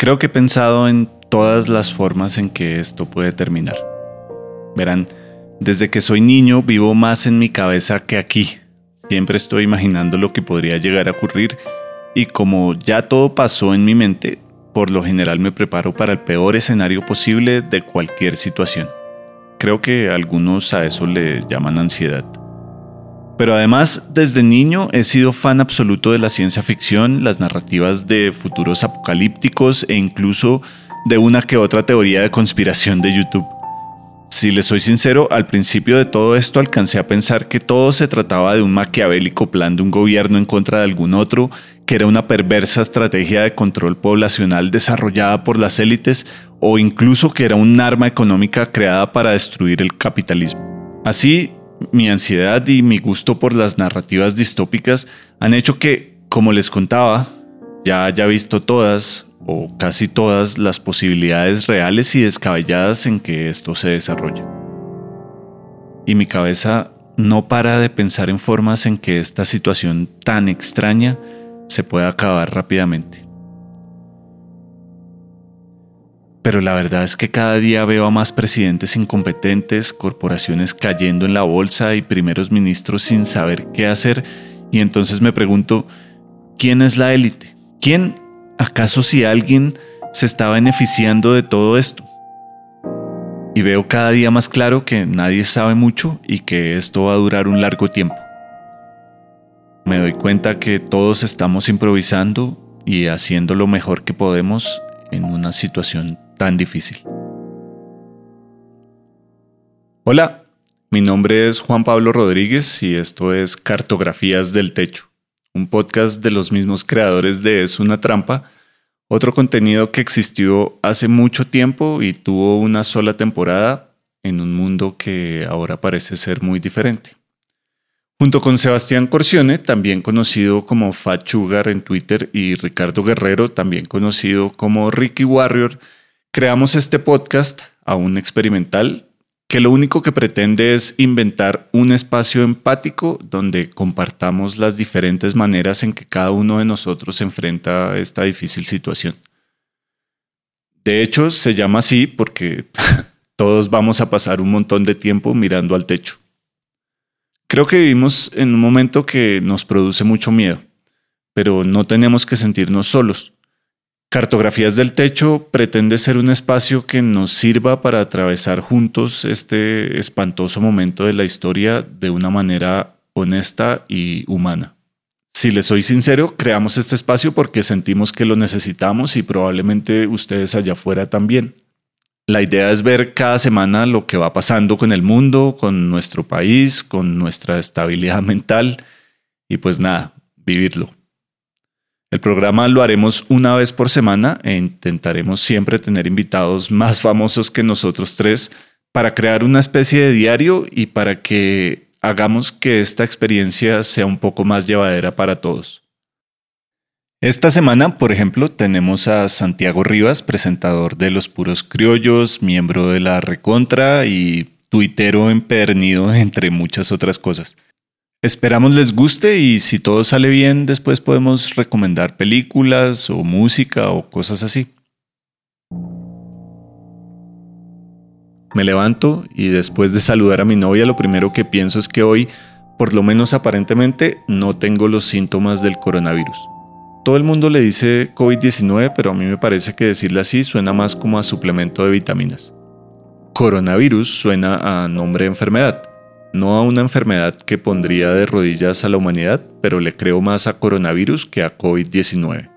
Creo que he pensado en todas las formas en que esto puede terminar. Verán, desde que soy niño vivo más en mi cabeza que aquí. Siempre estoy imaginando lo que podría llegar a ocurrir y como ya todo pasó en mi mente, por lo general me preparo para el peor escenario posible de cualquier situación. Creo que algunos a eso le llaman ansiedad. Pero además, desde niño he sido fan absoluto de la ciencia ficción, las narrativas de futuros apocalípticos e incluso de una que otra teoría de conspiración de YouTube. Si le soy sincero, al principio de todo esto alcancé a pensar que todo se trataba de un maquiavélico plan de un gobierno en contra de algún otro, que era una perversa estrategia de control poblacional desarrollada por las élites o incluso que era un arma económica creada para destruir el capitalismo. Así, mi ansiedad y mi gusto por las narrativas distópicas han hecho que, como les contaba, ya haya visto todas o casi todas las posibilidades reales y descabelladas en que esto se desarrolla. Y mi cabeza no para de pensar en formas en que esta situación tan extraña se pueda acabar rápidamente. Pero la verdad es que cada día veo a más presidentes incompetentes, corporaciones cayendo en la bolsa y primeros ministros sin saber qué hacer y entonces me pregunto, ¿quién es la élite? ¿Quién ¿Acaso si alguien se está beneficiando de todo esto? Y veo cada día más claro que nadie sabe mucho y que esto va a durar un largo tiempo. Me doy cuenta que todos estamos improvisando y haciendo lo mejor que podemos en una situación tan difícil. Hola, mi nombre es Juan Pablo Rodríguez y esto es Cartografías del Techo un podcast de los mismos creadores de Es una trampa, otro contenido que existió hace mucho tiempo y tuvo una sola temporada en un mundo que ahora parece ser muy diferente. Junto con Sebastián Corcione, también conocido como Fat en Twitter, y Ricardo Guerrero, también conocido como Ricky Warrior, creamos este podcast aún experimental que lo único que pretende es inventar un espacio empático donde compartamos las diferentes maneras en que cada uno de nosotros enfrenta esta difícil situación. De hecho, se llama así porque todos vamos a pasar un montón de tiempo mirando al techo. Creo que vivimos en un momento que nos produce mucho miedo, pero no tenemos que sentirnos solos. Cartografías del Techo pretende ser un espacio que nos sirva para atravesar juntos este espantoso momento de la historia de una manera honesta y humana. Si les soy sincero, creamos este espacio porque sentimos que lo necesitamos y probablemente ustedes allá afuera también. La idea es ver cada semana lo que va pasando con el mundo, con nuestro país, con nuestra estabilidad mental y pues nada, vivirlo. El programa lo haremos una vez por semana e intentaremos siempre tener invitados más famosos que nosotros tres para crear una especie de diario y para que hagamos que esta experiencia sea un poco más llevadera para todos. Esta semana, por ejemplo, tenemos a Santiago Rivas, presentador de Los Puros Criollos, miembro de la Recontra y tuitero empedernido, entre muchas otras cosas. Esperamos les guste y si todo sale bien, después podemos recomendar películas o música o cosas así. Me levanto y después de saludar a mi novia, lo primero que pienso es que hoy, por lo menos aparentemente, no tengo los síntomas del coronavirus. Todo el mundo le dice COVID-19, pero a mí me parece que decirle así suena más como a suplemento de vitaminas. Coronavirus suena a nombre de enfermedad no a una enfermedad que pondría de rodillas a la humanidad, pero le creo más a coronavirus que a COVID-19.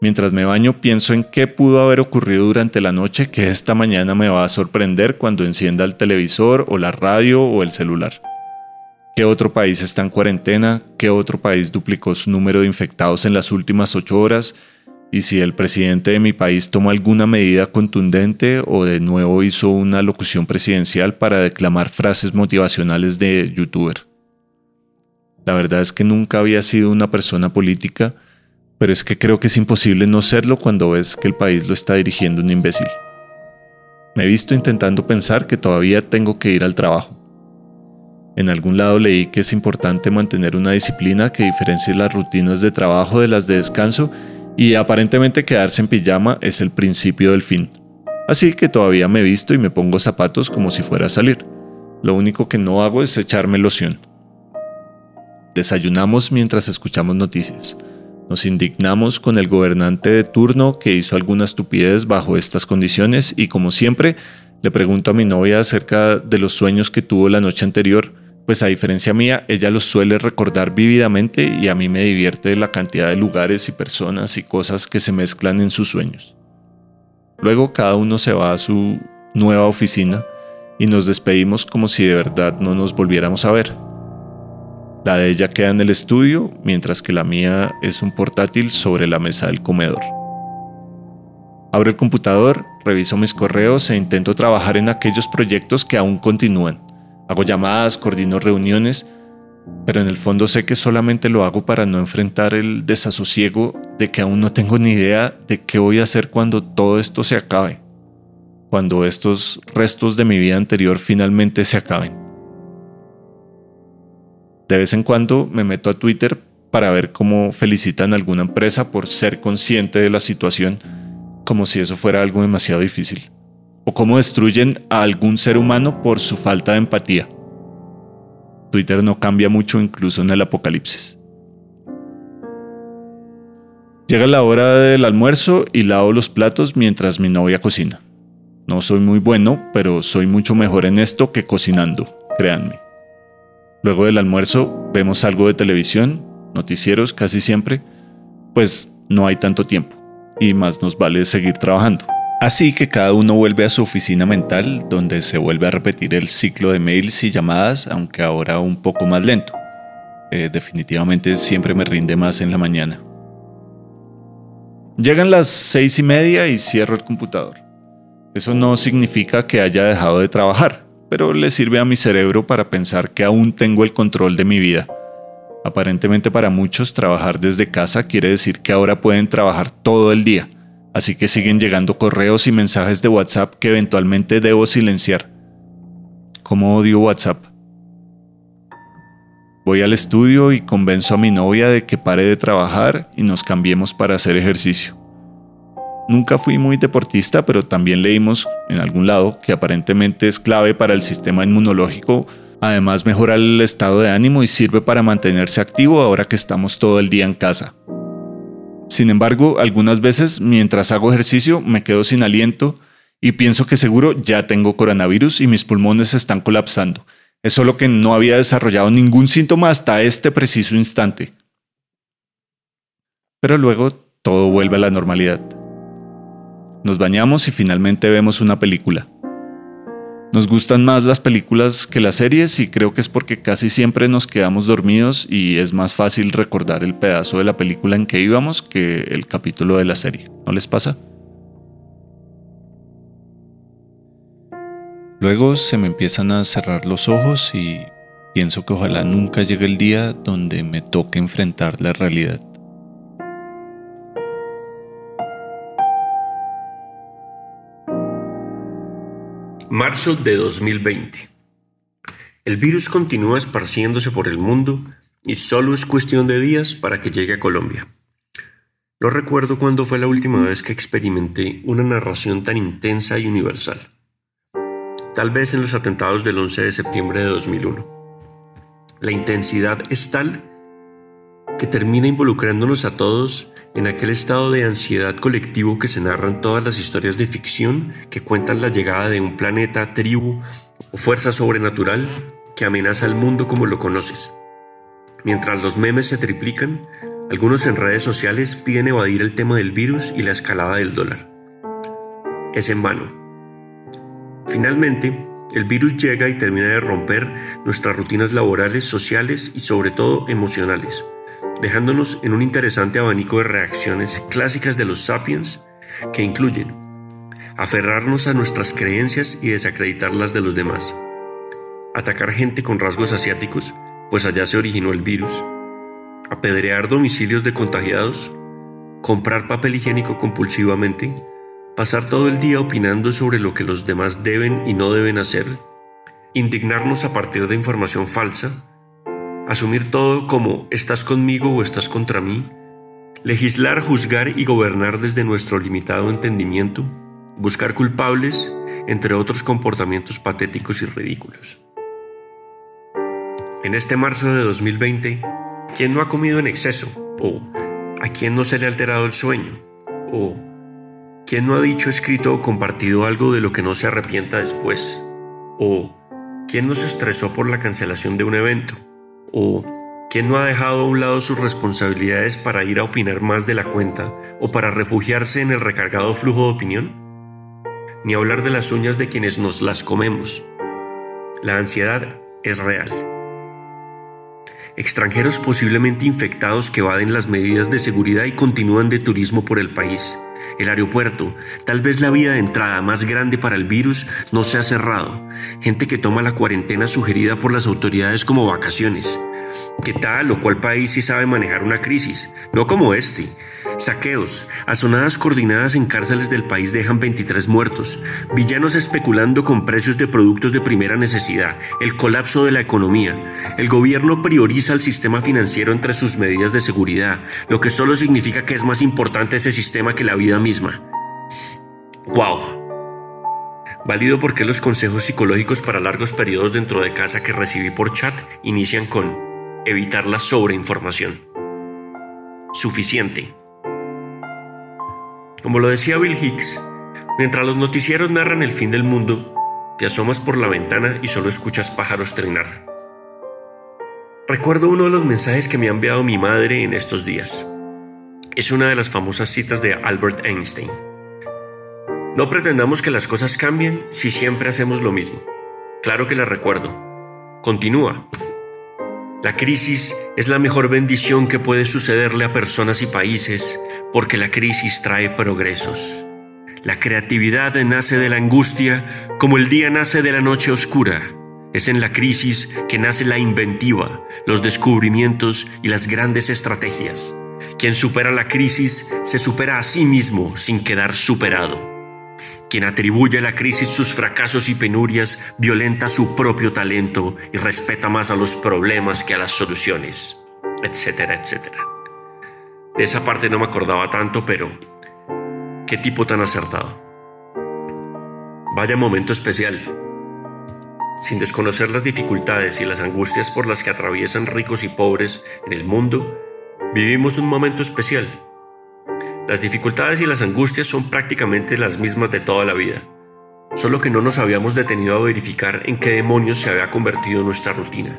Mientras me baño pienso en qué pudo haber ocurrido durante la noche que esta mañana me va a sorprender cuando encienda el televisor o la radio o el celular. ¿Qué otro país está en cuarentena? ¿Qué otro país duplicó su número de infectados en las últimas ocho horas? y si el presidente de mi país tomó alguna medida contundente o de nuevo hizo una locución presidencial para declamar frases motivacionales de youtuber. La verdad es que nunca había sido una persona política, pero es que creo que es imposible no serlo cuando ves que el país lo está dirigiendo un imbécil. Me he visto intentando pensar que todavía tengo que ir al trabajo. En algún lado leí que es importante mantener una disciplina que diferencie las rutinas de trabajo de las de descanso y aparentemente quedarse en pijama es el principio del fin. Así que todavía me visto y me pongo zapatos como si fuera a salir. Lo único que no hago es echarme loción. Desayunamos mientras escuchamos noticias. Nos indignamos con el gobernante de turno que hizo alguna estupidez bajo estas condiciones y como siempre le pregunto a mi novia acerca de los sueños que tuvo la noche anterior, pues a diferencia mía ella los suele recordar vívidamente y a mí me divierte la cantidad de lugares y personas y cosas que se mezclan en sus sueños. Luego cada uno se va a su nueva oficina y nos despedimos como si de verdad no nos volviéramos a ver. La de ella queda en el estudio, mientras que la mía es un portátil sobre la mesa del comedor. Abro el computador, reviso mis correos e intento trabajar en aquellos proyectos que aún continúan. Hago llamadas, coordino reuniones, pero en el fondo sé que solamente lo hago para no enfrentar el desasosiego de que aún no tengo ni idea de qué voy a hacer cuando todo esto se acabe, cuando estos restos de mi vida anterior finalmente se acaben. De vez en cuando me meto a Twitter para ver cómo felicitan a alguna empresa por ser consciente de la situación, como si eso fuera algo demasiado difícil, o cómo destruyen a algún ser humano por su falta de empatía. Twitter no cambia mucho incluso en el apocalipsis. Llega la hora del almuerzo y lavo los platos mientras mi novia cocina. No soy muy bueno, pero soy mucho mejor en esto que cocinando, créanme. Luego del almuerzo vemos algo de televisión, noticieros casi siempre, pues no hay tanto tiempo y más nos vale seguir trabajando. Así que cada uno vuelve a su oficina mental donde se vuelve a repetir el ciclo de mails y llamadas, aunque ahora un poco más lento. Eh, definitivamente siempre me rinde más en la mañana. Llegan las seis y media y cierro el computador. Eso no significa que haya dejado de trabajar pero le sirve a mi cerebro para pensar que aún tengo el control de mi vida. Aparentemente para muchos trabajar desde casa quiere decir que ahora pueden trabajar todo el día, así que siguen llegando correos y mensajes de WhatsApp que eventualmente debo silenciar. ¿Cómo odio WhatsApp? Voy al estudio y convenzo a mi novia de que pare de trabajar y nos cambiemos para hacer ejercicio. Nunca fui muy deportista, pero también leímos en algún lado que aparentemente es clave para el sistema inmunológico. Además mejora el estado de ánimo y sirve para mantenerse activo ahora que estamos todo el día en casa. Sin embargo, algunas veces mientras hago ejercicio me quedo sin aliento y pienso que seguro ya tengo coronavirus y mis pulmones están colapsando. Es solo que no había desarrollado ningún síntoma hasta este preciso instante. Pero luego todo vuelve a la normalidad nos bañamos y finalmente vemos una película. Nos gustan más las películas que las series y creo que es porque casi siempre nos quedamos dormidos y es más fácil recordar el pedazo de la película en que íbamos que el capítulo de la serie. ¿No les pasa? Luego se me empiezan a cerrar los ojos y pienso que ojalá nunca llegue el día donde me toque enfrentar la realidad. Marzo de 2020. El virus continúa esparciéndose por el mundo y solo es cuestión de días para que llegue a Colombia. No recuerdo cuándo fue la última vez que experimenté una narración tan intensa y universal. Tal vez en los atentados del 11 de septiembre de 2001. La intensidad es tal que termina involucrándonos a todos en aquel estado de ansiedad colectivo que se narran todas las historias de ficción que cuentan la llegada de un planeta, tribu o fuerza sobrenatural que amenaza al mundo como lo conoces. Mientras los memes se triplican, algunos en redes sociales piden evadir el tema del virus y la escalada del dólar. Es en vano. Finalmente, el virus llega y termina de romper nuestras rutinas laborales, sociales y sobre todo emocionales dejándonos en un interesante abanico de reacciones clásicas de los sapiens que incluyen aferrarnos a nuestras creencias y desacreditarlas de los demás, atacar gente con rasgos asiáticos, pues allá se originó el virus, apedrear domicilios de contagiados, comprar papel higiénico compulsivamente, pasar todo el día opinando sobre lo que los demás deben y no deben hacer, indignarnos a partir de información falsa, asumir todo como estás conmigo o estás contra mí, legislar, juzgar y gobernar desde nuestro limitado entendimiento, buscar culpables, entre otros comportamientos patéticos y ridículos. En este marzo de 2020, ¿quién no ha comido en exceso? ¿O a quién no se le ha alterado el sueño? ¿O quién no ha dicho, escrito o compartido algo de lo que no se arrepienta después? ¿O quién no se estresó por la cancelación de un evento? ¿O quién no ha dejado a un lado sus responsabilidades para ir a opinar más de la cuenta o para refugiarse en el recargado flujo de opinión? Ni hablar de las uñas de quienes nos las comemos. La ansiedad es real extranjeros posiblemente infectados que evaden las medidas de seguridad y continúan de turismo por el país. El aeropuerto, tal vez la vía de entrada más grande para el virus, no se ha cerrado. Gente que toma la cuarentena sugerida por las autoridades como vacaciones. ¿Qué tal o cuál país sí sabe manejar una crisis? No como este. Saqueos, azonadas coordinadas en cárceles del país dejan 23 muertos, villanos especulando con precios de productos de primera necesidad, el colapso de la economía. El gobierno prioriza el sistema financiero entre sus medidas de seguridad, lo que solo significa que es más importante ese sistema que la vida misma. ¡Wow! Válido porque los consejos psicológicos para largos periodos dentro de casa que recibí por chat inician con evitar la sobreinformación. Suficiente. Como lo decía Bill Hicks, mientras los noticieros narran el fin del mundo, te asomas por la ventana y solo escuchas pájaros trinar. Recuerdo uno de los mensajes que me ha enviado mi madre en estos días. Es una de las famosas citas de Albert Einstein. No pretendamos que las cosas cambien si siempre hacemos lo mismo. Claro que la recuerdo. Continúa. La crisis es la mejor bendición que puede sucederle a personas y países porque la crisis trae progresos. La creatividad nace de la angustia como el día nace de la noche oscura. Es en la crisis que nace la inventiva, los descubrimientos y las grandes estrategias. Quien supera la crisis se supera a sí mismo sin quedar superado. Quien atribuye a la crisis sus fracasos y penurias violenta su propio talento y respeta más a los problemas que a las soluciones, etcétera, etcétera. De esa parte no me acordaba tanto, pero qué tipo tan acertado. Vaya momento especial. Sin desconocer las dificultades y las angustias por las que atraviesan ricos y pobres en el mundo, vivimos un momento especial. Las dificultades y las angustias son prácticamente las mismas de toda la vida, solo que no nos habíamos detenido a verificar en qué demonios se había convertido nuestra rutina.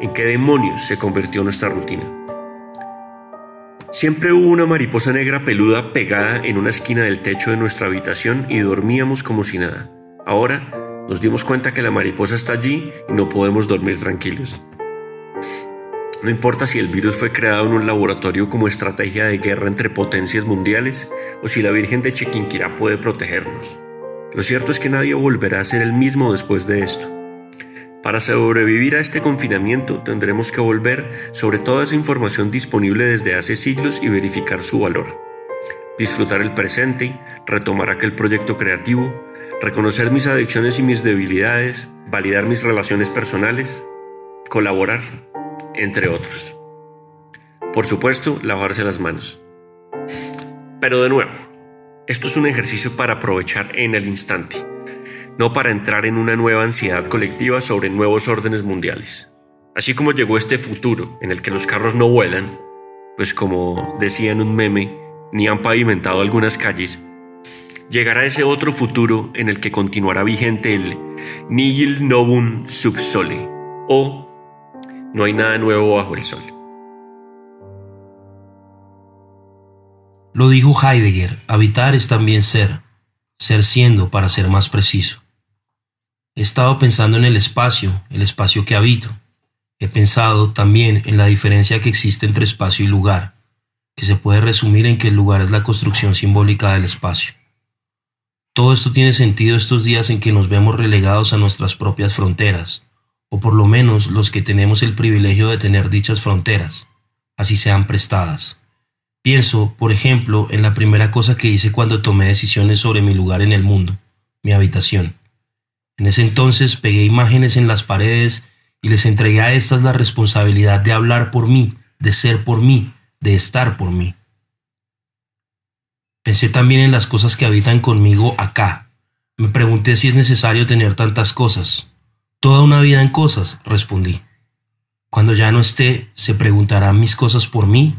¿En qué demonios se convirtió nuestra rutina? Siempre hubo una mariposa negra peluda pegada en una esquina del techo de nuestra habitación y dormíamos como si nada. Ahora nos dimos cuenta que la mariposa está allí y no podemos dormir tranquilos. No importa si el virus fue creado en un laboratorio como estrategia de guerra entre potencias mundiales o si la Virgen de Chiquinquirá puede protegernos. Lo cierto es que nadie volverá a ser el mismo después de esto. Para sobrevivir a este confinamiento tendremos que volver sobre toda esa información disponible desde hace siglos y verificar su valor. Disfrutar el presente, retomar aquel proyecto creativo, reconocer mis adicciones y mis debilidades, validar mis relaciones personales, colaborar, entre otros. Por supuesto, lavarse las manos. Pero de nuevo, esto es un ejercicio para aprovechar en el instante no para entrar en una nueva ansiedad colectiva sobre nuevos órdenes mundiales. Así como llegó este futuro en el que los carros no vuelan, pues como decía en un meme, ni han pavimentado algunas calles, llegará ese otro futuro en el que continuará vigente el Nihil Novum Sub Sole, o no hay nada nuevo bajo el sol. Lo dijo Heidegger, habitar es también ser, ser siendo para ser más preciso. He estado pensando en el espacio, el espacio que habito. He pensado también en la diferencia que existe entre espacio y lugar, que se puede resumir en que el lugar es la construcción simbólica del espacio. Todo esto tiene sentido estos días en que nos vemos relegados a nuestras propias fronteras, o por lo menos los que tenemos el privilegio de tener dichas fronteras, así sean prestadas. Pienso, por ejemplo, en la primera cosa que hice cuando tomé decisiones sobre mi lugar en el mundo, mi habitación. En ese entonces pegué imágenes en las paredes y les entregué a estas la responsabilidad de hablar por mí, de ser por mí, de estar por mí. Pensé también en las cosas que habitan conmigo acá. Me pregunté si es necesario tener tantas cosas. Toda una vida en cosas, respondí. Cuando ya no esté, ¿se preguntarán mis cosas por mí?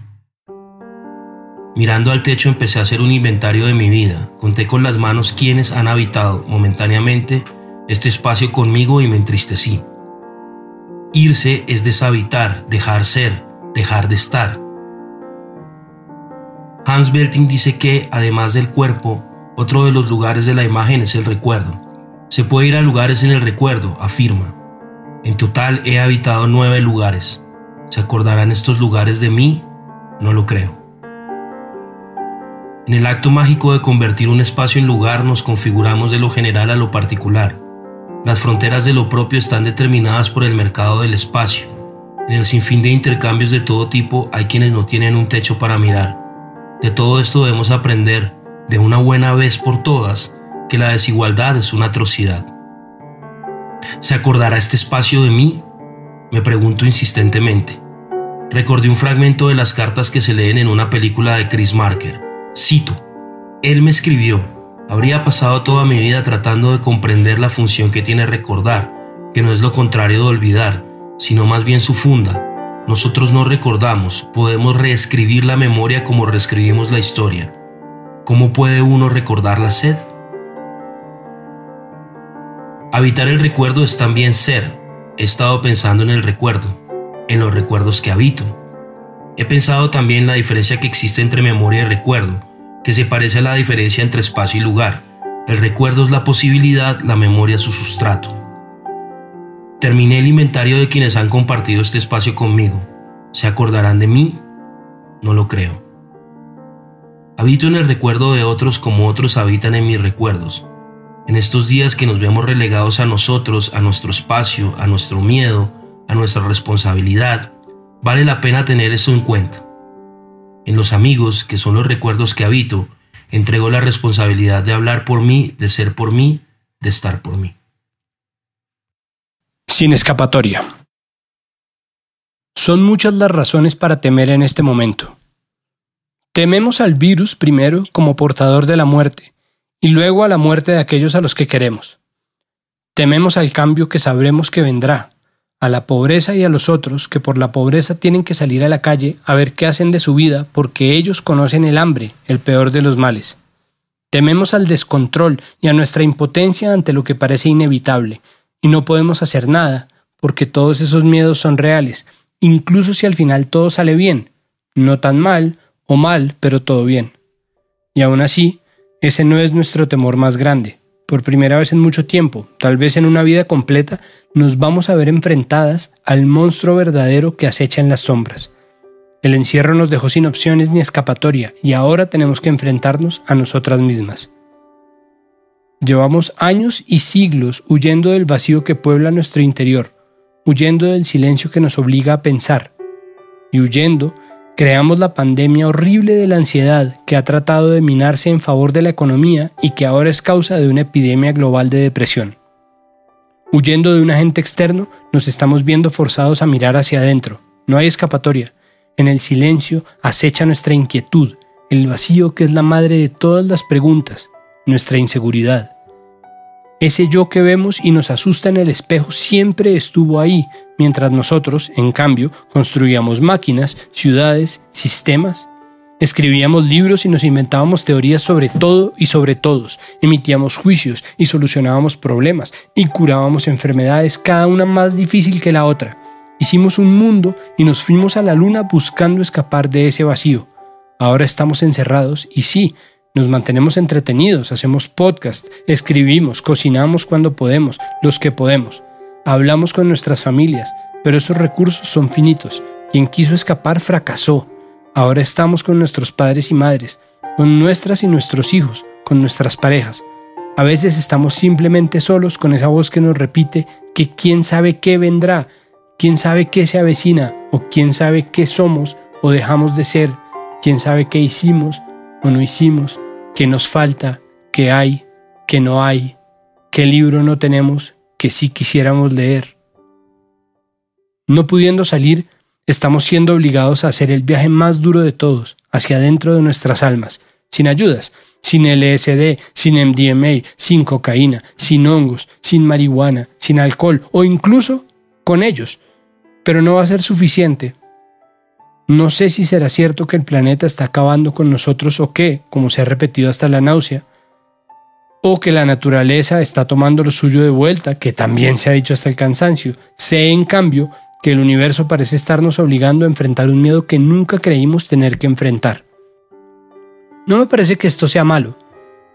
Mirando al techo empecé a hacer un inventario de mi vida. Conté con las manos quienes han habitado momentáneamente este espacio conmigo y me entristecí. Irse es deshabitar, dejar ser, dejar de estar. Hans Belting dice que, además del cuerpo, otro de los lugares de la imagen es el recuerdo. Se puede ir a lugares en el recuerdo, afirma. En total he habitado nueve lugares. ¿Se acordarán estos lugares de mí? No lo creo. En el acto mágico de convertir un espacio en lugar nos configuramos de lo general a lo particular. Las fronteras de lo propio están determinadas por el mercado del espacio. En el sinfín de intercambios de todo tipo hay quienes no tienen un techo para mirar. De todo esto debemos aprender, de una buena vez por todas, que la desigualdad es una atrocidad. ¿Se acordará este espacio de mí? Me pregunto insistentemente. Recordé un fragmento de las cartas que se leen en una película de Chris Marker. Cito, Él me escribió, habría pasado toda mi vida tratando de comprender la función que tiene recordar, que no es lo contrario de olvidar, sino más bien su funda. Nosotros no recordamos, podemos reescribir la memoria como reescribimos la historia. ¿Cómo puede uno recordar la sed? Habitar el recuerdo es también ser. He estado pensando en el recuerdo, en los recuerdos que habito, He pensado también la diferencia que existe entre memoria y recuerdo, que se parece a la diferencia entre espacio y lugar. El recuerdo es la posibilidad, la memoria su sustrato. Terminé el inventario de quienes han compartido este espacio conmigo. ¿Se acordarán de mí? No lo creo. Habito en el recuerdo de otros como otros habitan en mis recuerdos. En estos días que nos vemos relegados a nosotros, a nuestro espacio, a nuestro miedo, a nuestra responsabilidad, Vale la pena tener eso en cuenta. En los amigos, que son los recuerdos que habito, entrego la responsabilidad de hablar por mí, de ser por mí, de estar por mí. Sin escapatoria. Son muchas las razones para temer en este momento. Tememos al virus primero como portador de la muerte y luego a la muerte de aquellos a los que queremos. Tememos al cambio que sabremos que vendrá, a la pobreza y a los otros que por la pobreza tienen que salir a la calle a ver qué hacen de su vida porque ellos conocen el hambre, el peor de los males. Tememos al descontrol y a nuestra impotencia ante lo que parece inevitable, y no podemos hacer nada, porque todos esos miedos son reales, incluso si al final todo sale bien, no tan mal o mal, pero todo bien. Y aún así, ese no es nuestro temor más grande por primera vez en mucho tiempo, tal vez en una vida completa, nos vamos a ver enfrentadas al monstruo verdadero que acecha en las sombras. El encierro nos dejó sin opciones ni escapatoria y ahora tenemos que enfrentarnos a nosotras mismas. Llevamos años y siglos huyendo del vacío que puebla nuestro interior, huyendo del silencio que nos obliga a pensar y huyendo Creamos la pandemia horrible de la ansiedad que ha tratado de minarse en favor de la economía y que ahora es causa de una epidemia global de depresión. Huyendo de un agente externo, nos estamos viendo forzados a mirar hacia adentro. No hay escapatoria. En el silencio acecha nuestra inquietud, el vacío que es la madre de todas las preguntas, nuestra inseguridad. Ese yo que vemos y nos asusta en el espejo siempre estuvo ahí, mientras nosotros, en cambio, construíamos máquinas, ciudades, sistemas. Escribíamos libros y nos inventábamos teorías sobre todo y sobre todos, emitíamos juicios y solucionábamos problemas y curábamos enfermedades, cada una más difícil que la otra. Hicimos un mundo y nos fuimos a la luna buscando escapar de ese vacío. Ahora estamos encerrados y sí, nos mantenemos entretenidos, hacemos podcast, escribimos, cocinamos cuando podemos, los que podemos. Hablamos con nuestras familias, pero esos recursos son finitos. Quien quiso escapar fracasó. Ahora estamos con nuestros padres y madres, con nuestras y nuestros hijos, con nuestras parejas. A veces estamos simplemente solos con esa voz que nos repite que quién sabe qué vendrá, quién sabe qué se avecina, o quién sabe qué somos o dejamos de ser, quién sabe qué hicimos o no hicimos, qué nos falta, qué hay, qué no hay, qué libro no tenemos que sí quisiéramos leer. No pudiendo salir, estamos siendo obligados a hacer el viaje más duro de todos, hacia adentro de nuestras almas, sin ayudas, sin LSD, sin MDMA, sin cocaína, sin hongos, sin marihuana, sin alcohol o incluso con ellos. Pero no va a ser suficiente. No sé si será cierto que el planeta está acabando con nosotros o qué, como se ha repetido hasta la náusea, o que la naturaleza está tomando lo suyo de vuelta, que también se ha dicho hasta el cansancio. Sé, en cambio, que el universo parece estarnos obligando a enfrentar un miedo que nunca creímos tener que enfrentar. No me parece que esto sea malo.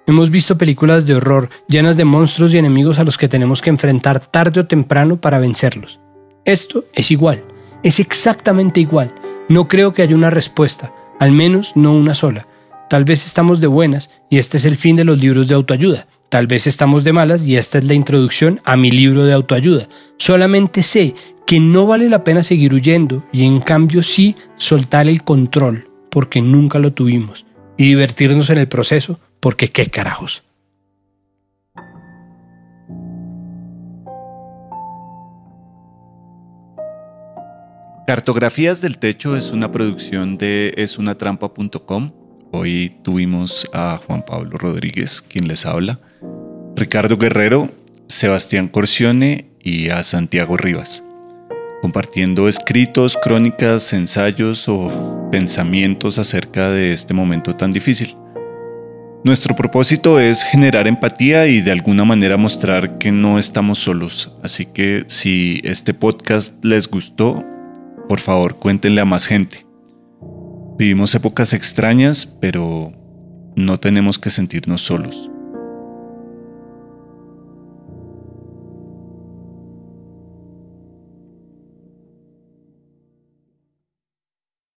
Hemos visto películas de horror llenas de monstruos y enemigos a los que tenemos que enfrentar tarde o temprano para vencerlos. Esto es igual, es exactamente igual. No creo que haya una respuesta, al menos no una sola. Tal vez estamos de buenas y este es el fin de los libros de autoayuda. Tal vez estamos de malas y esta es la introducción a mi libro de autoayuda. Solamente sé que no vale la pena seguir huyendo y en cambio sí soltar el control, porque nunca lo tuvimos, y divertirnos en el proceso, porque qué carajos. Cartografías del Techo es una producción de esunatrampa.com. Hoy tuvimos a Juan Pablo Rodríguez, quien les habla, Ricardo Guerrero, Sebastián Corcione y a Santiago Rivas compartiendo escritos, crónicas, ensayos o pensamientos acerca de este momento tan difícil. Nuestro propósito es generar empatía y de alguna manera mostrar que no estamos solos, así que si este podcast les gustó, por favor cuéntenle a más gente. Vivimos épocas extrañas, pero no tenemos que sentirnos solos.